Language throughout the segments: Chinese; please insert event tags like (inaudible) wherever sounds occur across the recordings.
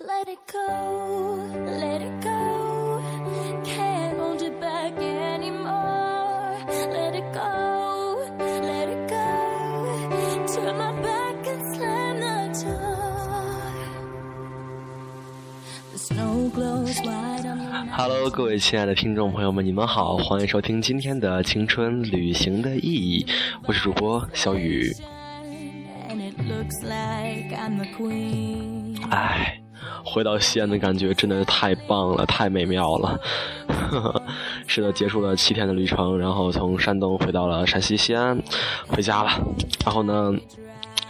Let it go, let it go. Can't hold it back anymore. Let it go, let it go. Turn my back and slam the door. The snow glows white on the. Hello，各位亲爱的听众朋友们，你们好，欢迎收听今天的青春旅行的意义，我是主播小雨。回到西安的感觉真的是太棒了，太美妙了。(laughs) 是的，结束了七天的旅程，然后从山东回到了陕西西安，回家了。然后呢，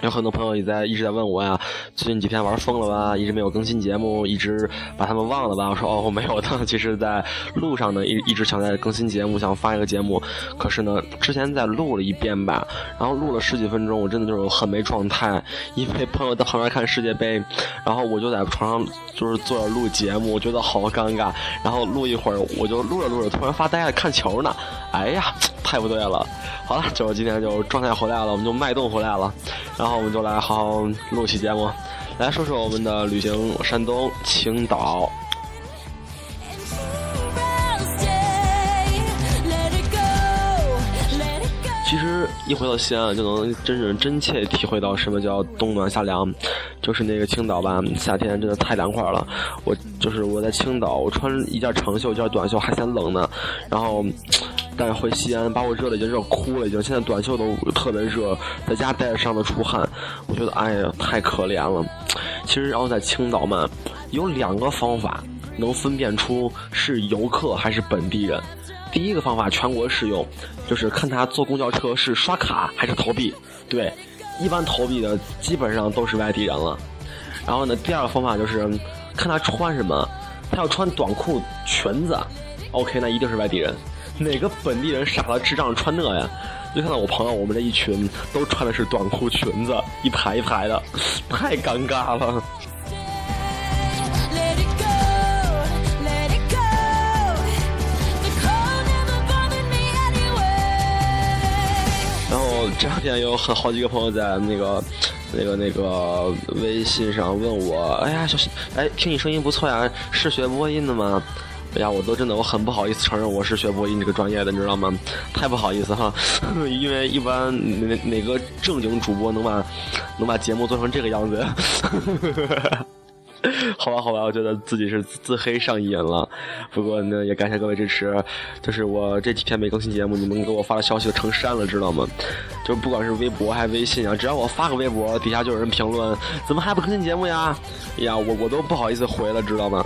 有很多朋友也在一直在问我呀，最近几天玩疯了吧？一直没有更新节目，一直把他们忘了吧？我说哦，我没有的。其实，在路上呢，一一直想在更新节目，想发一个节目。可是呢，之前在录了一遍吧，然后录了十几分钟，我真的就是很没状态，因为朋友在旁边看世界杯，然后我就在床上就是坐着录节目，我觉得好尴尬。然后录一会儿，我就录着录着，突然发呆了，看球呢。哎呀，太不对了。好了，就是今天就状态回来了，我们就脉动回来了，然后然后我们就来好好录期节目，来说说我们的旅行，山东青岛。其实一回到西安，就能真正真切体会到什么叫冬暖夏凉，就是那个青岛吧，夏天真的太凉快了。我就是我在青岛，我穿一件长袖，一件短袖还嫌冷呢，然后。但是回西安把我热的已经热哭了，已经现在短袖都特别热，在家待着上的出汗，我觉得哎呀太可怜了。其实然后在青岛嘛，有两个方法能分辨出是游客还是本地人。第一个方法全国适用，就是看他坐公交车是刷卡还是投币。对，一般投币的基本上都是外地人了。然后呢，第二个方法就是看他穿什么，他要穿短裤裙子，OK，那一定是外地人。(laughs) 哪个本地人傻了智障穿那呀？就看到我朋友，我们这一群都穿的是短裤裙子，一排一排的，太尴尬了。然后这两天有很好几个朋友在那个、那个、那个微信上问我，哎呀，小新，哎，听你声音不错呀，是学播音的吗？哎呀，我都真的我很不好意思承认我是学播音这个专业的，你知道吗？太不好意思哈，(laughs) 因为一般哪哪个正经主播能把能把节目做成这个样子？(laughs) 好吧，好吧，我觉得自己是自黑上瘾了。不过呢，也感谢各位支持。就是我这几天没更新节目，你们给我发的消息都成山了，知道吗？就是不管是微博还是微信啊，只要我发个微博，底下就有人评论，怎么还不更新节目呀？哎呀，我我都不好意思回了，知道吗？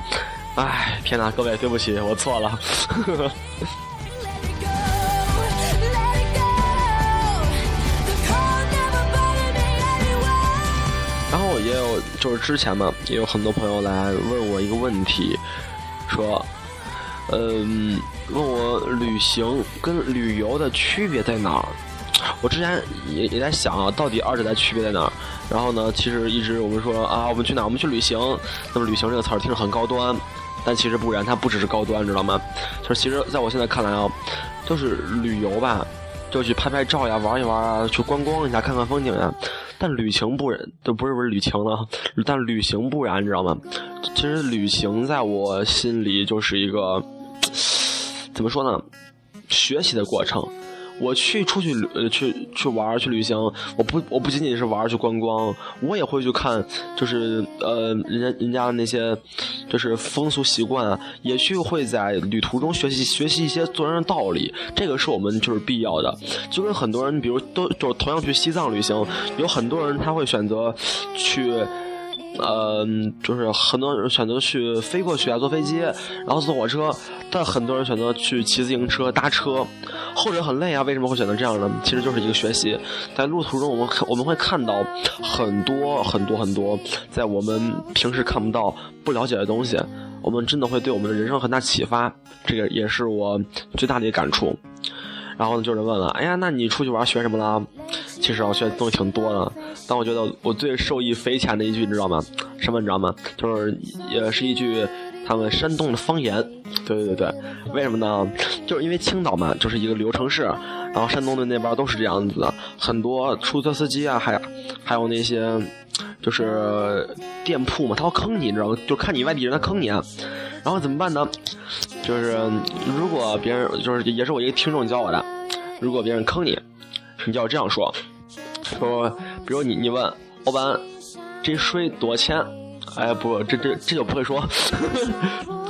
哎，天哪，各位对不起，我错了。Let it go, let it go. The cold never bothered me anyway. 然后也有就是之前嘛，也有很多朋友来问我一个问题，说，嗯，问我旅行跟旅游的区别在哪儿？我之前也也在想啊，到底二者的区别在哪儿？然后呢，其实一直我们说啊，我们去哪儿？我们去旅行。那么旅行这个词儿听着很高端，但其实不然，它不只是高端，知道吗？就是其实在我现在看来啊，就是旅游吧，就去拍拍照呀，玩一玩啊，去观光一下，看看风景呀。但旅行不然，就不是不是旅行了，但旅行不然，你知道吗？其实旅行在我心里就是一个怎么说呢？学习的过程。我去出去旅呃去去玩去旅行，我不我不仅仅是玩去观光，我也会去看，就是呃人家人家的那些就是风俗习惯，也去会在旅途中学习学习一些做人的道理，这个是我们就是必要的。就跟很多人，比如都就同样去西藏旅行，有很多人他会选择去。呃，就是很多人选择去飞过去啊，坐飞机，然后坐火车，但很多人选择去骑自行车、搭车，后者很累啊。为什么会选择这样呢？其实就是一个学习，在路途中我们看我们会看到很多很多很多在我们平时看不到、不了解的东西，我们真的会对我们的人生很大启发。这个也是我最大的一个感触。然后呢，就是问了，哎呀，那你出去玩学什么了？其实我学的东西挺多的，但我觉得我最受益匪浅的一句，你知道吗？什么你知道吗？就是也是一句他们山东的方言。对对对，为什么呢？就是因为青岛嘛，就是一个旅游城市，然后山东的那边都是这样子的，很多出租车司机啊，还还有那些就是店铺嘛，他要坑你，你知道吗？就看你外地人，他坑你，然后怎么办呢？就是如果别人就是也是我一个听众教我的，如果别人坑你，你就要这样说，说，比如你你问老板，这水多少钱？哎不，这这这就不会说，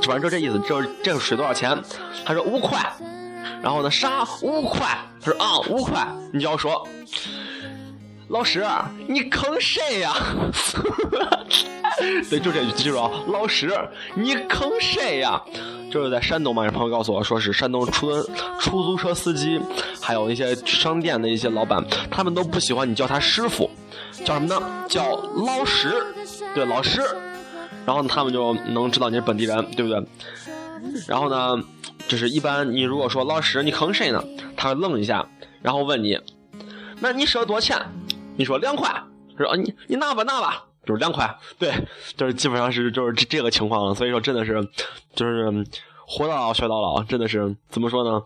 反正就这意思，这这个水多少钱？他说五块，然后呢啥五块？他说啊五块，你就要说。老师，你坑谁呀？(laughs) 对，就这句，记住啊！老师，你坑谁呀？就是在山东嘛，有朋友告诉我说是山东出出租车司机，还有一些商店的一些老板，他们都不喜欢你叫他师傅，叫什么呢？叫老师，对，老师。然后他们就能知道你是本地人，对不对？然后呢，就是一般你如果说老师，你坑谁呢？他会愣一下，然后问你，那你收多少钱？你说两块，他说你你拿吧拿吧，就是两块，对，就是基本上是就是这这个情况了，所以说真的是，就是活到老学到老，真的是怎么说呢？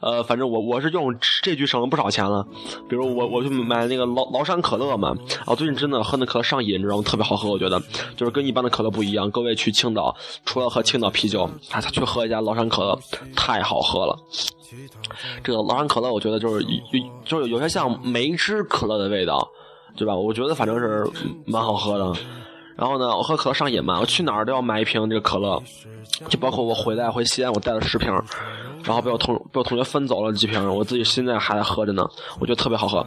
呃，反正我我是用这句省了不少钱了。比如我我去买那个崂崂山可乐嘛，啊，最近真的喝那可乐上瘾，你知道吗？特别好喝，我觉得就是跟一般的可乐不一样。各位去青岛，除了喝青岛啤酒，还去喝一下崂山可乐，太好喝了。这个崂山可乐，我觉得就是有就是有些像梅汁可乐的味道，对吧？我觉得反正是蛮好喝的。然后呢，我喝可乐上瘾嘛，我去哪儿都要买一瓶这个可乐，就包括我回来回西安，我带了十瓶，然后被我同被我同学分走了几瓶，我自己现在还在喝着呢，我觉得特别好喝。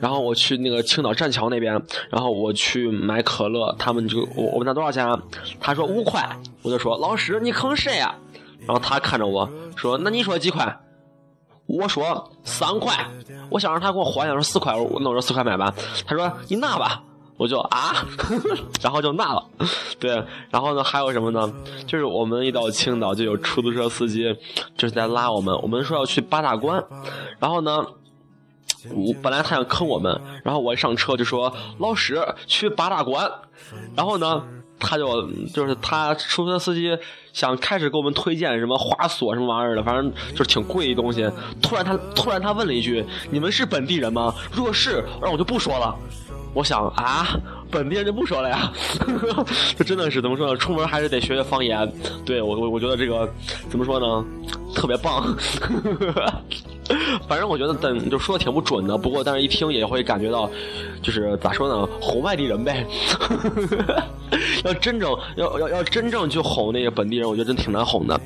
然后我去那个青岛栈桥那边，然后我去买可乐，他们就我我问他多少钱，他说五块，我就说老师你坑谁呀？然后他看着我说：“那你说几块？”我说：“三块。”我想让他给我还一下，说四块，我那我说四块买吧。他说：“你拿吧。”我就啊，(laughs) 然后就那了。对，然后呢还有什么呢？就是我们一到青岛就有出租车司机就是在拉我们。我们说要去八大关，然后呢，我本来他想坑我们，然后我一上车就说：“老师去八大关。”然后呢？他就就是他出租车司机想开始给我们推荐什么花锁什么玩意儿的，反正就是挺贵的东西。突然他突然他问了一句：“你们是本地人吗？”如果是，那我就不说了。我想啊，本地人就不说了呀。(laughs) 这真的是怎么说呢？出门还是得学学方言。对我我我觉得这个怎么说呢？特别棒。(laughs) 反正我觉得等就说的挺不准的，不过但是一听也会感觉到，就是咋说呢，哄外地人呗。(laughs) 要真正要要要真正去哄那个本地人，我觉得真挺难哄的。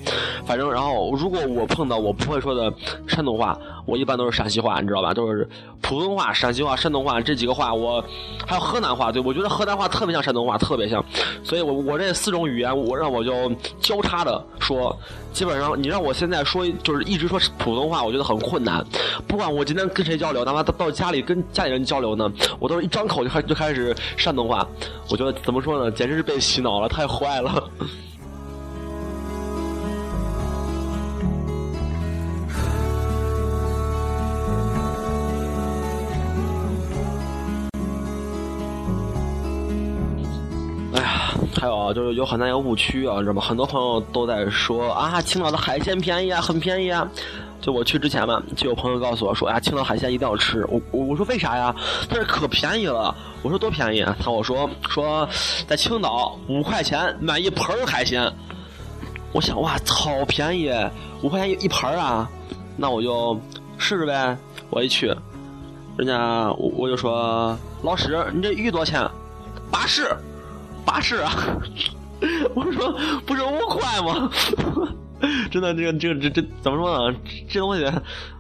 反正然后如果我碰到我不会说的山东话，我一般都是陕西话，你知道吧？都是普通话、陕西话、山东话这几个话，我还有河南话。对我觉得河南话特别像山东话，特别像。所以我我这四种语言，我让我就交叉的说。基本上你让我现在说就是一直说普通话，我觉得很困难。不管我今天跟谁交流，哪怕到到家里跟家里人交流呢，我都是一张口就开就开始山东话。我觉得怎么说呢，简直是被洗脑了，太坏了。还有就是有很大一个误区啊，你知道吗？很多朋友都在说啊，青岛的海鲜便宜啊，很便宜啊。就我去之前嘛，就有朋友告诉我说，啊，青岛海鲜一定要吃。我我我说为啥呀？他说可便宜了。我说多便宜啊？他我说说在青岛五块钱买一盆海鲜。我想哇，超便宜，五块钱一一盆啊。那我就试试呗。我一去，人家我我就说老师，你这鱼多少钱？八十。八十啊！(laughs) 我说不是五块吗？(laughs) 真的，这个这个这这怎么说呢？这东西，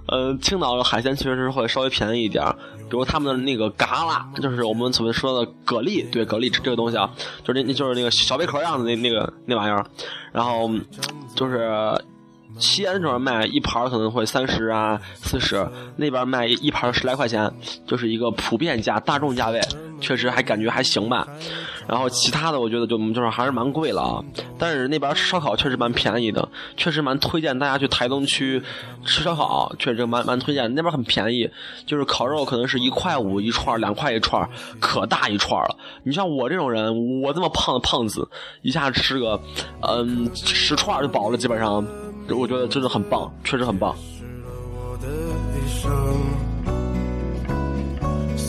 呃，青岛的海鲜确实会稍微便宜一点比如他们的那个嘎啦，就是我们所谓说的蛤蜊，对蛤蜊这个东西啊，就是那就是那个小贝壳样的那那个那玩意儿，然后就是。西安这边卖一盘可能会三十啊四十，那边卖一盘十来块钱，就是一个普遍价、大众价位，确实还感觉还行吧。然后其他的我觉得就就是还是蛮贵了啊。但是那边烧烤确实蛮便宜的，确实蛮推荐大家去台东区吃烧烤，确实蛮蛮推荐。那边很便宜，就是烤肉可能是一块五一串，两块一串，可大一串了。你像我这种人，我这么胖的胖子，一下吃个嗯十串就饱了，基本上。我觉得真的很棒，确实很棒。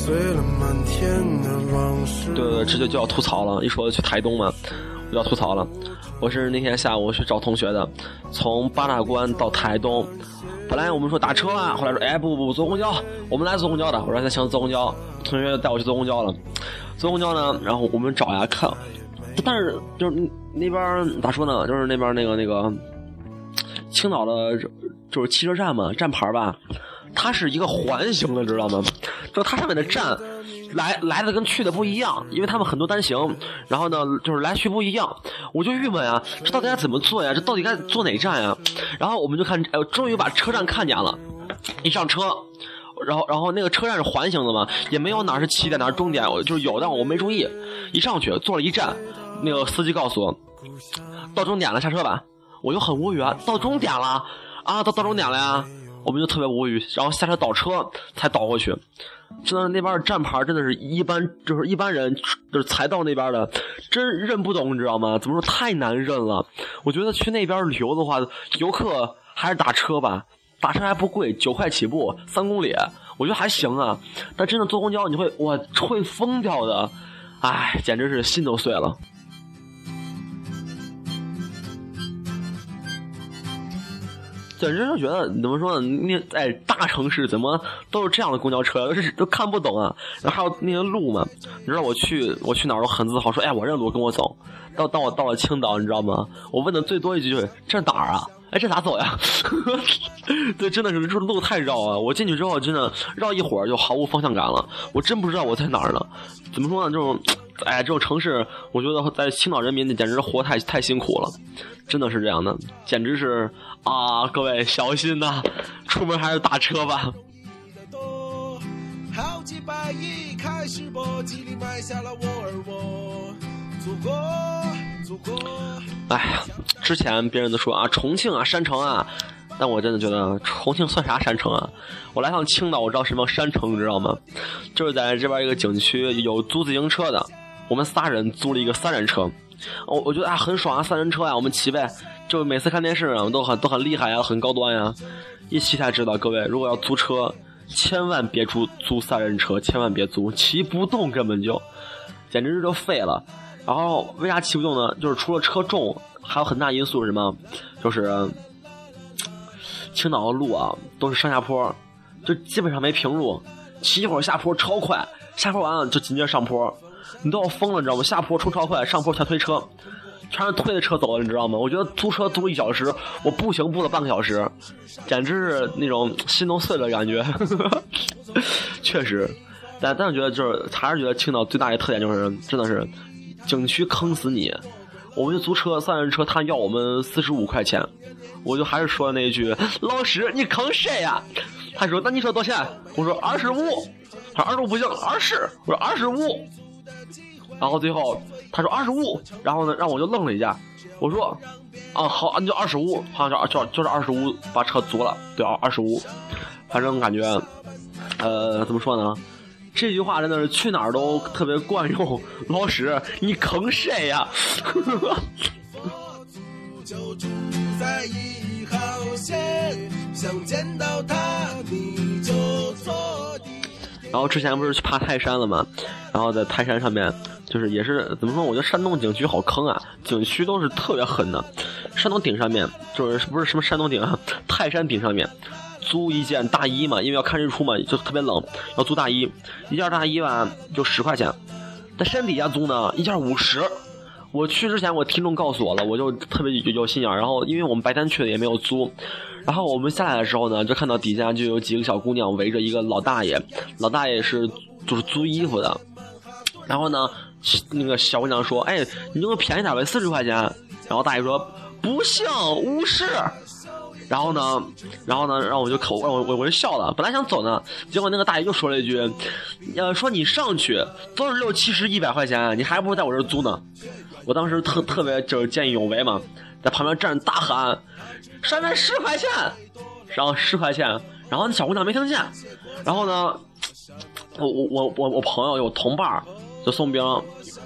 碎了满天的往事。对对，这就就要吐槽了。一说去台东嘛，我就要吐槽了。我是那天下午去找同学的，从八大关到台东。本来我们说打车啊，后来说哎不不不坐公交，我们来坐公交的。我说那行坐公交，同学带我去坐公交了。坐公交呢，然后我们找呀看，但是就是那边咋说呢，就是那边那个那个青岛的，就是汽车站嘛，站牌吧，它是一个环形的，知道吗？就它上面的站来来的跟去的不一样，因为他们很多单行，然后呢就是来去不一样，我就郁闷啊，这到底该怎么坐呀？这到底该坐哪站呀？然后我们就看，哎，终于把车站看见了，一上车。然后，然后那个车站是环形的嘛，也没有哪是起点，哪是终点，我就是有，但我没注意。一上去坐了一站，那个司机告诉我，到终点了，下车吧。我就很无语啊，到终点了啊，到到终点了呀，我们就特别无语。然后下车倒车才倒过去，真的那边的站牌真的是一般，就是一般人就是才到那边的，真认不懂，你知道吗？怎么说太难认了？我觉得去那边旅游的话，游客还是打车吧。打车还不贵，九块起步，三公里，我觉得还行啊。但真的坐公交，你会我会疯掉的，唉，简直是心都碎了。本身就觉得怎么说呢？那在大城市怎么都是这样的公交车，都是都看不懂啊。然后还有那些路嘛，你知道我去我去哪儿都很自豪，说哎我认路，跟我走。到到我到了青岛，你知道吗？我问的最多一句就是这哪儿啊？哎，这咋走呀？(laughs) 对，真的是这路太绕啊！我进去之后，真的绕一会儿就毫无方向感了。我真不知道我在哪儿呢。怎么说呢？这种，哎，这种城市，我觉得在青岛人民简直活太太辛苦了，真的是这样的，简直是啊！各位小心呐，出门还是打车吧。好几百亿开始搏击里埋下了我而我，祖国。哎呀，之前别人都说啊，重庆啊，山城啊，但我真的觉得重庆算啥山城啊？我来趟青岛，我知道什么山城，你知道吗？就是在这边一个景区有租自行车的，我们仨人租了一个三人车，我我觉得啊很爽啊，三人车呀，我们骑呗，就每次看电视啊，都很都很厉害呀，很高端呀，一骑才知道，各位如果要租车，千万别租租三人车，千万别租，骑不动根本就，简直是就废了。然后为啥骑不动呢？就是除了车重，还有很大因素是什么？就是青岛的路啊，都是上下坡，就基本上没平路。骑一会儿下坡超快，下坡完了就紧接着上坡，你都要疯了，你知道吗？下坡冲超快，上坡全推车，全是推着车走的，你知道吗？我觉得租车租一小时，我步行步了半个小时，简直是那种心都碎了感觉。(laughs) 确实，但但是觉得就是还是觉得青岛最大的特点就是真的是。景区坑死你！我们就租车三人车，他要我们四十五块钱，我就还是说那一句：“老师，你坑谁呀？”他说：“那你说多少钱？”我说：“二十五。”他说：“二十五不行，二十。”我说：“二十五。”然后最后他说：“二十五。”然后呢，让我就愣了一下。我说：“啊，好，那就二十五，好像就就就是二十五，把车租了。对啊，二十五。反正感觉，呃，怎么说呢？”这句话真的是去哪儿都特别惯用。老师，你坑谁呀？(laughs) 然后之前不是去爬泰山了吗？然后在泰山上面，就是也是怎么说？我觉得山东景区好坑啊，景区都是特别狠的。山东顶上面就是不是什么山东顶啊？泰山顶上面。租一件大衣嘛，因为要看日出嘛，就特别冷，要租大衣。一件大衣吧，就十块钱。在山底下租呢，一件五十。我去之前，我听众告诉我了，我就特别有有心眼。然后，因为我们白天去的，也没有租。然后我们下来的时候呢，就看到底下就有几个小姑娘围着一个老大爷，老大爷是就是租衣服的。然后呢，那个小姑娘说：“哎，你给我便宜点呗，四十块钱。”然后大爷说：“不行，五十。”然后呢，然后呢，让我就口，我我我就笑了。本来想走呢，结果那个大爷又说了一句：“呃，说你上去都是六七十、一百块钱，你还不如在我这租呢。”我当时特特别就是见义勇为嘛，在旁边站着大喊：“上面十块钱！”然后十块钱，然后那小姑娘没听见。然后呢，我我我我我朋友有同伴就宋兵，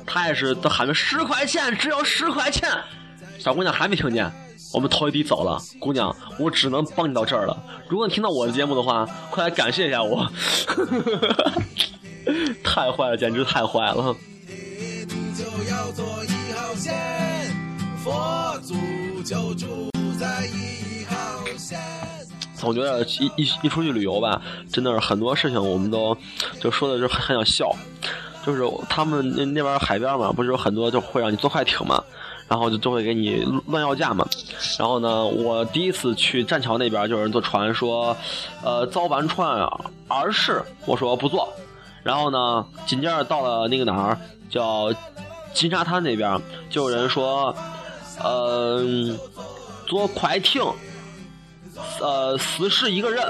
他也是都喊着十块钱，只要十块钱。小姑娘还没听见。我们头一低走了，姑娘，我只能帮你到这儿了。如果你听到我的节目的话，快来感谢一下我。(laughs) 太坏了，简直太坏了。你就要做一号线，佛祖就住在一号线。我觉得一一一出去旅游吧，真的是很多事情我们都就说的是很很想笑，就是他们那那边海边嘛，不是有很多就会让你坐快艇嘛，然后就就会给你乱要价嘛。然后呢，我第一次去栈桥那边就有人坐船说，呃，遭完船而是，我说不坐。然后呢，紧接着到了那个哪儿叫金沙滩那边，就有人说，呃，坐快艇。呃，死是一个人。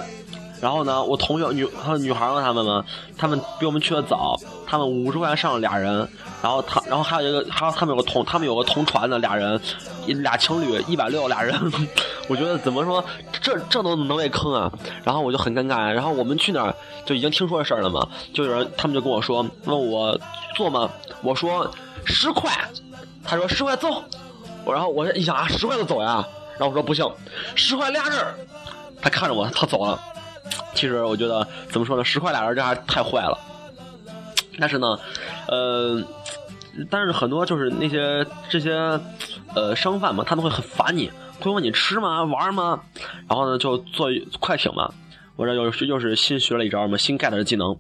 然后呢，我同学女还有女孩们他们嘛，他们比我们去的早，他们五十块钱上了俩人。然后他，然后还有一个，还有他们有个同，他们有个同船的俩人，俩情侣一百六俩人。(laughs) 我觉得怎么说，这这都能被坑啊？然后我就很尴尬。然后我们去那儿就已经听说这事儿了嘛，就有人他们就跟我说，问我坐吗？我说十块。他说十块走。然后我一想啊，十块就走呀。然后我说不行，十块俩人他看着我，他走了。其实我觉得怎么说呢，十块俩人这还太坏了。但是呢，呃，但是很多就是那些这些呃商贩嘛，他们会很烦你，会问你吃吗、玩吗？然后呢，就坐快艇嘛。我这又又是新学了一招嘛，新盖的技能。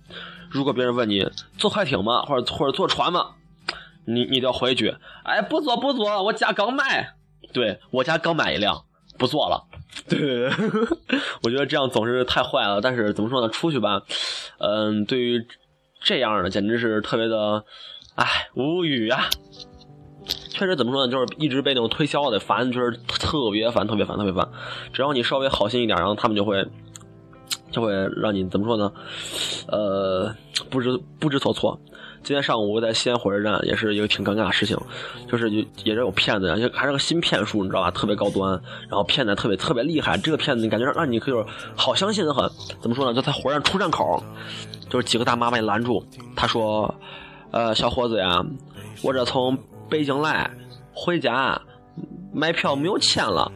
如果别人问你坐快艇吗，或者或者坐船吗，你你就回一句：哎，不坐不坐，我家刚买。对我家刚买一辆，不做了。(laughs) 对，(laughs) 我觉得这样总是太坏了。但是怎么说呢？出去吧，嗯，对于这样的简直是特别的，唉，无语啊。确实怎么说呢？就是一直被那种推销的烦，就是特别烦，特别烦，特别烦。只要你稍微好心一点，然后他们就会就会让你怎么说呢？呃，不知不知所措。今天上午在西安火车站，也是一个挺尴尬的事情，就是也也是有骗子，而且还是个新骗术，你知道吧？特别高端，然后骗的特别特别厉害。这个骗子你感觉让你可以好相信的很。怎么说呢？就在火车站出站口，就是几个大妈把你拦住，他说：“呃，小伙子呀，我这从北京来，回家买票没有钱了。”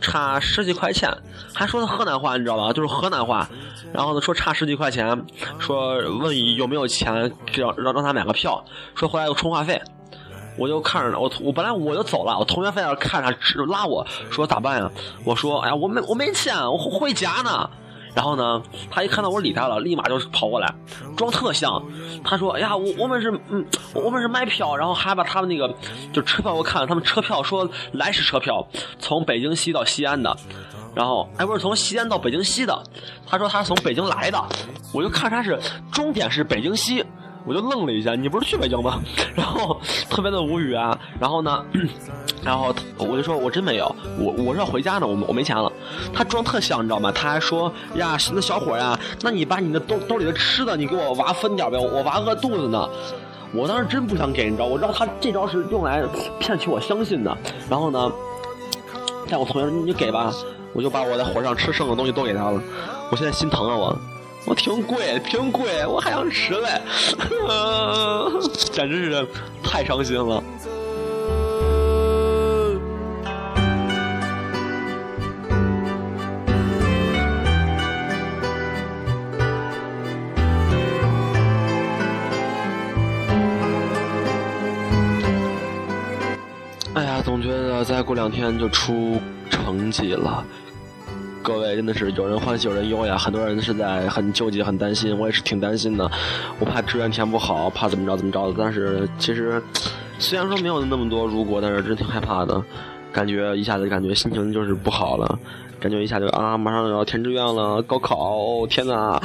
差十几块钱，还说的河南话，你知道吧？就是河南话。然后呢，说差十几块钱，说问有没有钱让让让他买个票，说回来有充话费。我就看着呢，我我本来我就走了，我同学非要看着拉我说咋办呀？我说哎呀，我没我没钱，我回家呢。然后呢，他一看到我理他了，立马就跑过来，装特像。他说：“哎呀，我我们是嗯，我们是卖票，然后还把他们那个就车票我看了，他们车票说来时车票，从北京西到西安的，然后哎不是从西安到北京西的，他说他是从北京来的，我就看他是终点是北京西。”我就愣了一下，你不是去北京吗？(laughs) 然后特别的无语啊。然后呢，然后我就说，我真没有，我我是要回家呢，我我没钱了。他装特像，你知道吗？他还说呀，那小伙呀，那你把你的兜兜里的吃的，你给我娃分点呗，我娃饿肚子呢。我当时真不想给，你知道，我知道他这招是用来骗取我相信的。然后呢，但我同学说你给吧，我就把我在火车上吃剩的东西都给他了。我现在心疼啊，我。我挺贵，挺贵，我还想吃嘞，(laughs) 简直是太伤心了。哎呀，总觉得再过两天就出成绩了。各位真的是有人欢喜有人忧呀，很多人是在很纠结、很担心，我也是挺担心的。我怕志愿填不好，怕怎么着怎么着的。但是其实虽然说没有那么多如果，但是真挺害怕的。感觉一下子感觉心情就是不好了，感觉一下就啊，马上要填志愿了，高考，哦天哪！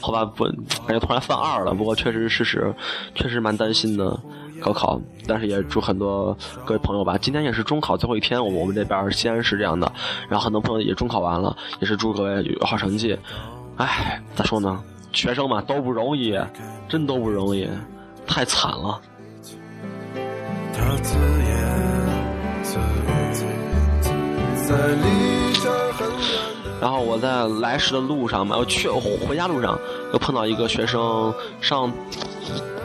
好吧，不，感觉突然犯二了。不过确实是事实，确实蛮担心的。高考，但是也祝很多各位朋友吧。今天也是中考最后一天，我们我们这边西安是这样的。然后很多朋友也中考完了，也是祝各位有好成绩。唉，咋说呢？学生嘛都不容易，真都不容易，太惨了。然后我在来时的路上嘛，我去回家路上又碰到一个学生上。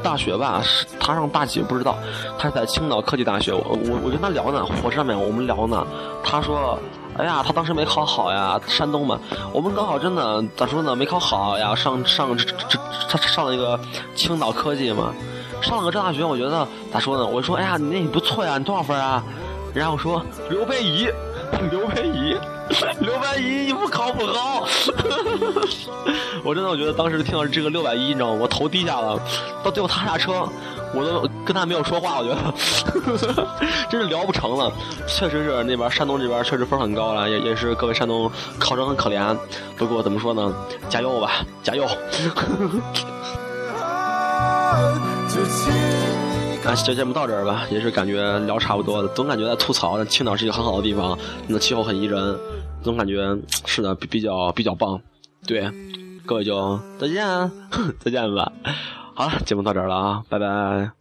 大学吧，是他上大几不知道，他是在青岛科技大学。我我我跟他聊呢，火车上面我们聊呢。他说哎呀，他当时没考好呀，山东嘛。我们高考真的咋说呢？没考好呀，上上这这他上了一个青岛科技嘛，上了个这大学，我觉得咋说呢？我说，哎呀，你那你不错呀，你多少分啊？然后说刘培怡，刘培怡，(laughs) 刘培怡，你不考。我真的我觉得当时听到这个六百一，你知道吗？我头低下了。到最后他下车，我都跟他没有说话，我觉得 (laughs) 真是聊不成了。确实是那边山东这边确实分很高了，也也是各位山东考生很可怜。不过怎么说呢？加油吧，加油！(laughs) 啊，这节目到这儿吧，也是感觉聊差不多了。总感觉在吐槽，青岛是一个很好的地方，那气候很宜人，总感觉是的比比较比较棒。对，各位就再见啊，(laughs) 再见吧。好了，节目到这儿了啊，拜拜。